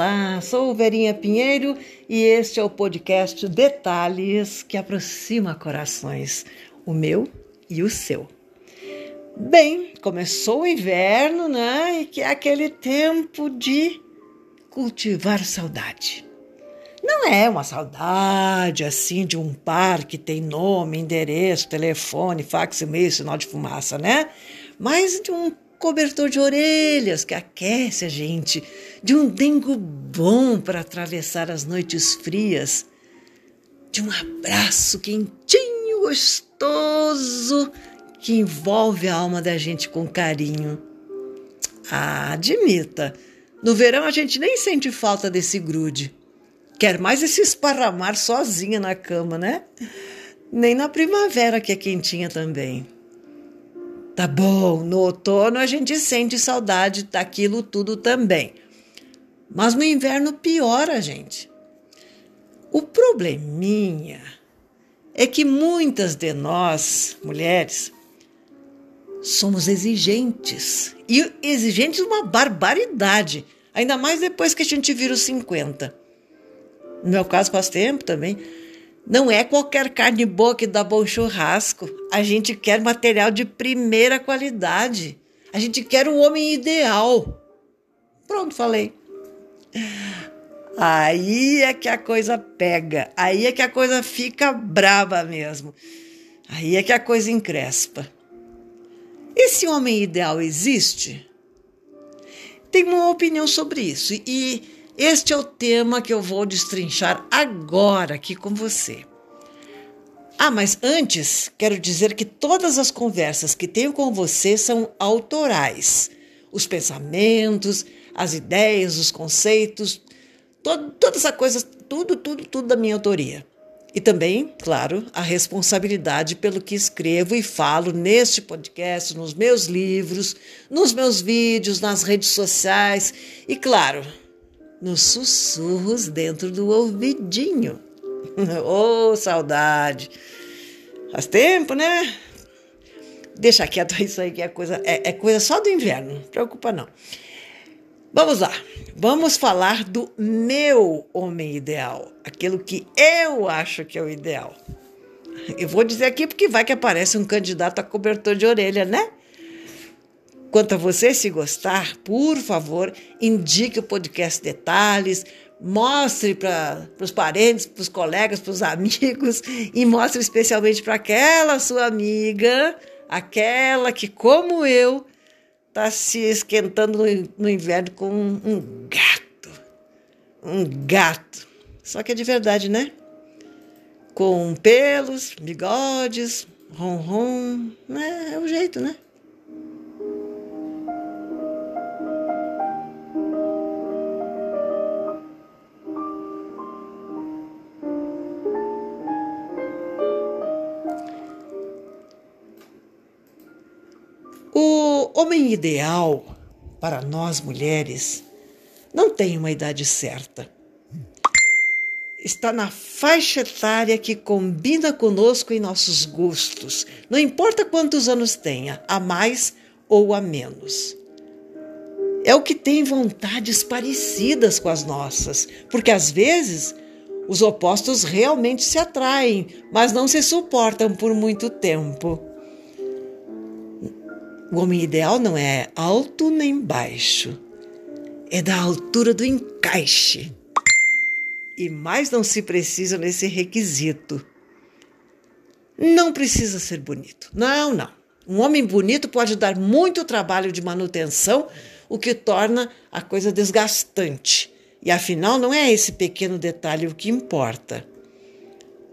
olá! Sou Verinha Pinheiro e este é o podcast Detalhes que aproxima corações, o meu e o seu. Bem, começou o inverno, né? E que é aquele tempo de cultivar saudade. Não é uma saudade assim de um par que tem nome, endereço, telefone, fax, e-mail, sinal de fumaça, né? Mas de um cobertor de orelhas que aquece a gente, de um dengo bom para atravessar as noites frias, de um abraço quentinho, gostoso, que envolve a alma da gente com carinho. Ah, admita, no verão a gente nem sente falta desse grude. Quer mais esse esparramar sozinha na cama, né? Nem na primavera que é quentinha também. Tá bom, no outono a gente sente saudade daquilo tudo também. Mas no inverno piora, gente. O probleminha é que muitas de nós, mulheres, somos exigentes. E exigentes uma barbaridade. Ainda mais depois que a gente vira os 50. No meu caso, faz tempo também. Não é qualquer carne boa que dá bom churrasco. A gente quer material de primeira qualidade. A gente quer o homem ideal. Pronto, falei. Aí é que a coisa pega. Aí é que a coisa fica brava mesmo. Aí é que a coisa encrespa. Esse homem ideal existe? Tem uma opinião sobre isso e este é o tema que eu vou destrinchar agora aqui com você. Ah, mas antes, quero dizer que todas as conversas que tenho com você são autorais. Os pensamentos, as ideias, os conceitos, todo, toda essa coisa, tudo, tudo, tudo da minha autoria. E também, claro, a responsabilidade pelo que escrevo e falo neste podcast, nos meus livros, nos meus vídeos, nas redes sociais e, claro, nos sussurros dentro do ouvidinho. oh, saudade! Faz tempo, né? Deixa quieto isso aí que é coisa, é, é coisa só do inverno, não preocupa não. Vamos lá, vamos falar do meu homem ideal, aquilo que eu acho que é o ideal. Eu vou dizer aqui porque vai que aparece um candidato a cobertor de orelha, né? Quanto a você, se gostar, por favor, indique o podcast Detalhes, mostre para os parentes, para os colegas, para os amigos e mostre especialmente para aquela sua amiga, aquela que, como eu, está se esquentando no, no inverno com um, um gato. Um gato. Só que é de verdade, né? Com pelos, bigodes, ronron. É, é o jeito, né? Homem ideal para nós mulheres não tem uma idade certa. Está na faixa etária que combina conosco em nossos gostos, não importa quantos anos tenha, a mais ou a menos. É o que tem vontades parecidas com as nossas, porque às vezes os opostos realmente se atraem, mas não se suportam por muito tempo. O homem ideal não é alto nem baixo, é da altura do encaixe. E mais não se precisa nesse requisito. Não precisa ser bonito. Não, não. Um homem bonito pode dar muito trabalho de manutenção, o que torna a coisa desgastante. E afinal, não é esse pequeno detalhe o que importa.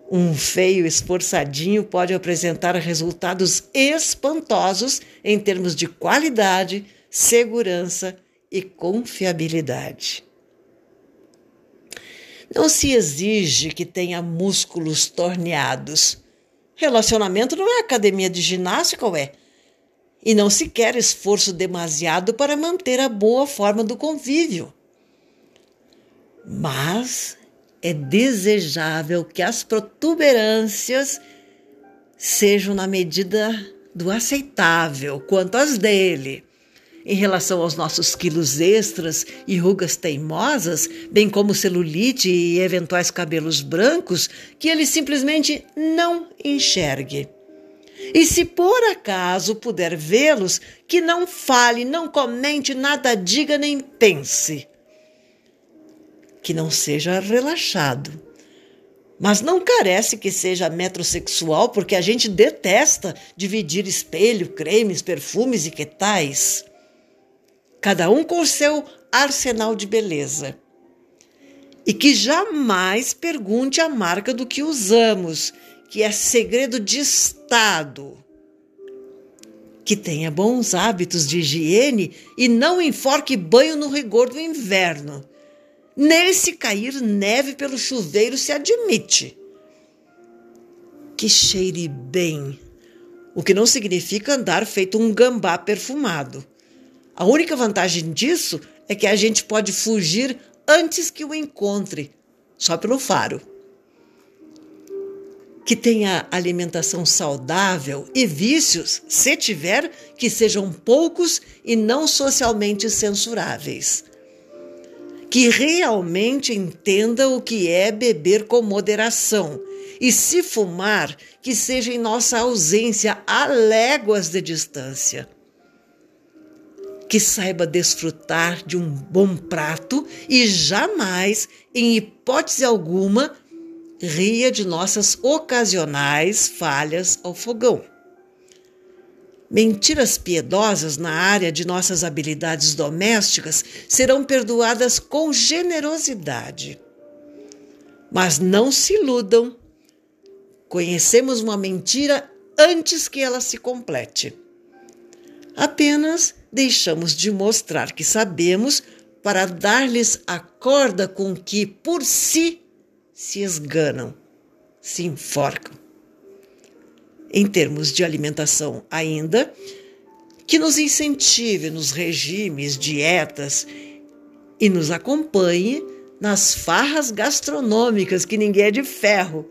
Um feio esforçadinho pode apresentar resultados espantosos em termos de qualidade, segurança e confiabilidade. Não se exige que tenha músculos torneados. Relacionamento não é academia de ginástica, ué. E não se quer esforço demasiado para manter a boa forma do convívio. Mas é desejável que as protuberâncias sejam na medida do aceitável quanto às dele. em relação aos nossos quilos extras e rugas teimosas, bem como celulite e eventuais cabelos brancos, que ele simplesmente não enxergue. E se por acaso puder vê-los, que não fale, não comente, nada diga nem pense. Que não seja relaxado mas não carece que seja metrosexual, porque a gente detesta dividir espelho, cremes, perfumes e que tais. Cada um com seu arsenal de beleza. E que jamais pergunte a marca do que usamos, que é segredo de Estado. Que tenha bons hábitos de higiene e não enforque banho no rigor do inverno nem se cair neve pelo chuveiro se admite. Que cheire bem, o que não significa andar feito um gambá perfumado. A única vantagem disso é que a gente pode fugir antes que o encontre, só pelo faro. Que tenha alimentação saudável e vícios, se tiver, que sejam poucos e não socialmente censuráveis que realmente entenda o que é beber com moderação. E se fumar, que seja em nossa ausência a léguas de distância. Que saiba desfrutar de um bom prato e jamais, em hipótese alguma, ria de nossas ocasionais falhas ao fogão. Mentiras piedosas na área de nossas habilidades domésticas serão perdoadas com generosidade. Mas não se iludam. Conhecemos uma mentira antes que ela se complete. Apenas deixamos de mostrar que sabemos para dar-lhes a corda com que por si se esganam, se enforcam em termos de alimentação ainda, que nos incentive nos regimes, dietas e nos acompanhe nas farras gastronômicas, que ninguém é de ferro.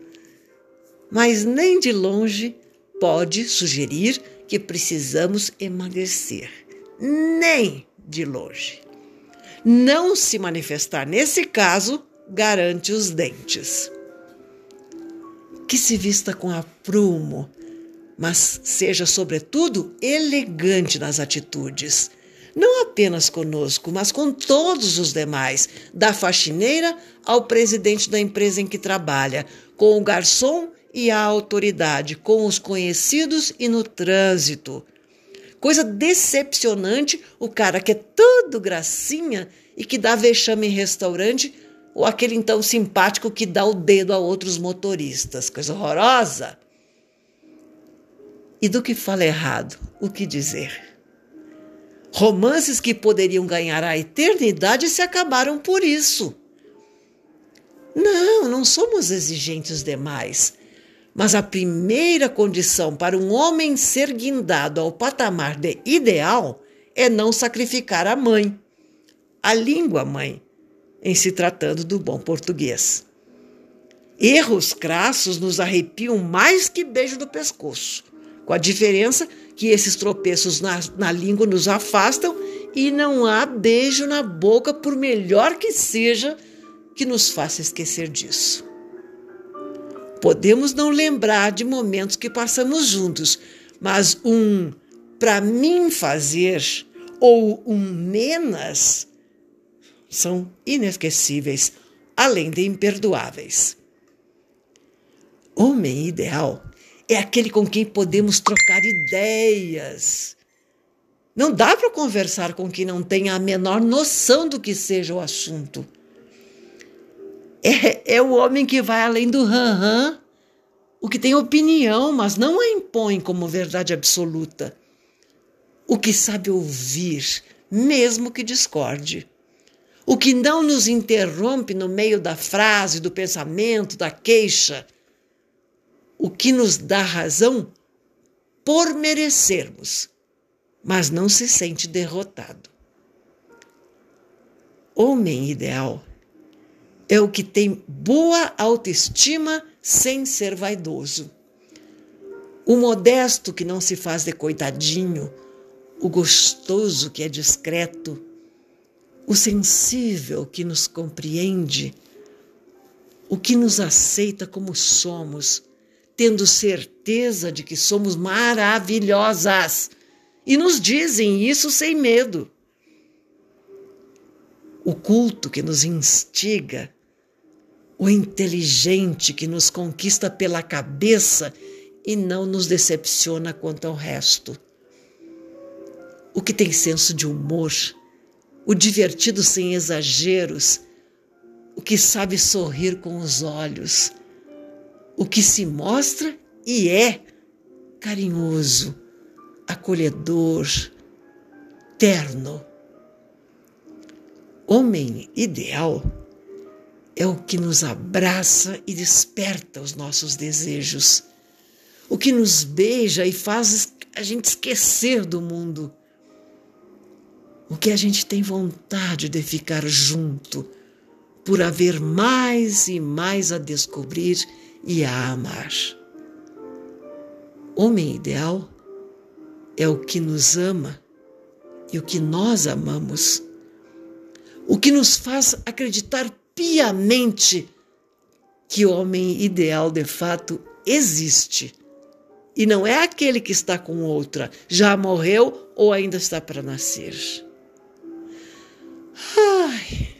Mas nem de longe pode sugerir que precisamos emagrecer. Nem de longe. Não se manifestar nesse caso garante os dentes. Que se vista com aprumo, mas seja, sobretudo, elegante nas atitudes. Não apenas conosco, mas com todos os demais, da faxineira ao presidente da empresa em que trabalha, com o garçom e a autoridade, com os conhecidos e no trânsito. Coisa decepcionante o cara que é todo gracinha e que dá vexame em restaurante, ou aquele então simpático que dá o dedo a outros motoristas. Coisa horrorosa. E do que fala errado, o que dizer? Romances que poderiam ganhar a eternidade se acabaram por isso. Não, não somos exigentes demais. Mas a primeira condição para um homem ser guindado ao patamar de ideal é não sacrificar a mãe, a língua mãe, em se tratando do bom português. Erros crassos nos arrepiam mais que beijo do pescoço com a diferença que esses tropeços na, na língua nos afastam e não há beijo na boca, por melhor que seja, que nos faça esquecer disso. Podemos não lembrar de momentos que passamos juntos, mas um para mim fazer ou um menos são inesquecíveis, além de imperdoáveis. Homem ideal é aquele com quem podemos trocar ideias. Não dá para conversar com quem não tem a menor noção do que seja o assunto. É, é o homem que vai além do ran-ran, o que tem opinião, mas não a impõe como verdade absoluta. O que sabe ouvir, mesmo que discorde. O que não nos interrompe no meio da frase, do pensamento, da queixa o que nos dá razão por merecermos, mas não se sente derrotado. Homem ideal é o que tem boa autoestima sem ser vaidoso. O modesto que não se faz de coitadinho, o gostoso que é discreto, o sensível que nos compreende, o que nos aceita como somos, tendo certeza de que somos maravilhosas e nos dizem isso sem medo. O culto que nos instiga, o inteligente que nos conquista pela cabeça e não nos decepciona quanto ao resto. O que tem senso de humor, o divertido sem exageros, o que sabe sorrir com os olhos, o que se mostra e é carinhoso, acolhedor, terno. Homem ideal é o que nos abraça e desperta os nossos desejos, o que nos beija e faz a gente esquecer do mundo o que a gente tem vontade de ficar junto, por haver mais e mais a descobrir e a amar. Homem ideal é o que nos ama e o que nós amamos, o que nos faz acreditar piamente que o homem ideal de fato existe. E não é aquele que está com outra, já morreu ou ainda está para nascer. Ai,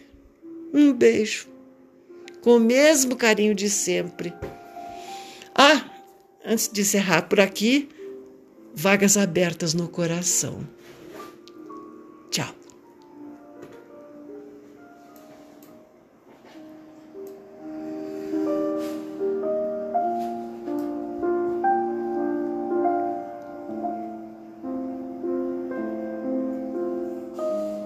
um beijo, com o mesmo carinho de sempre. Ah, antes de encerrar por aqui, vagas abertas no coração.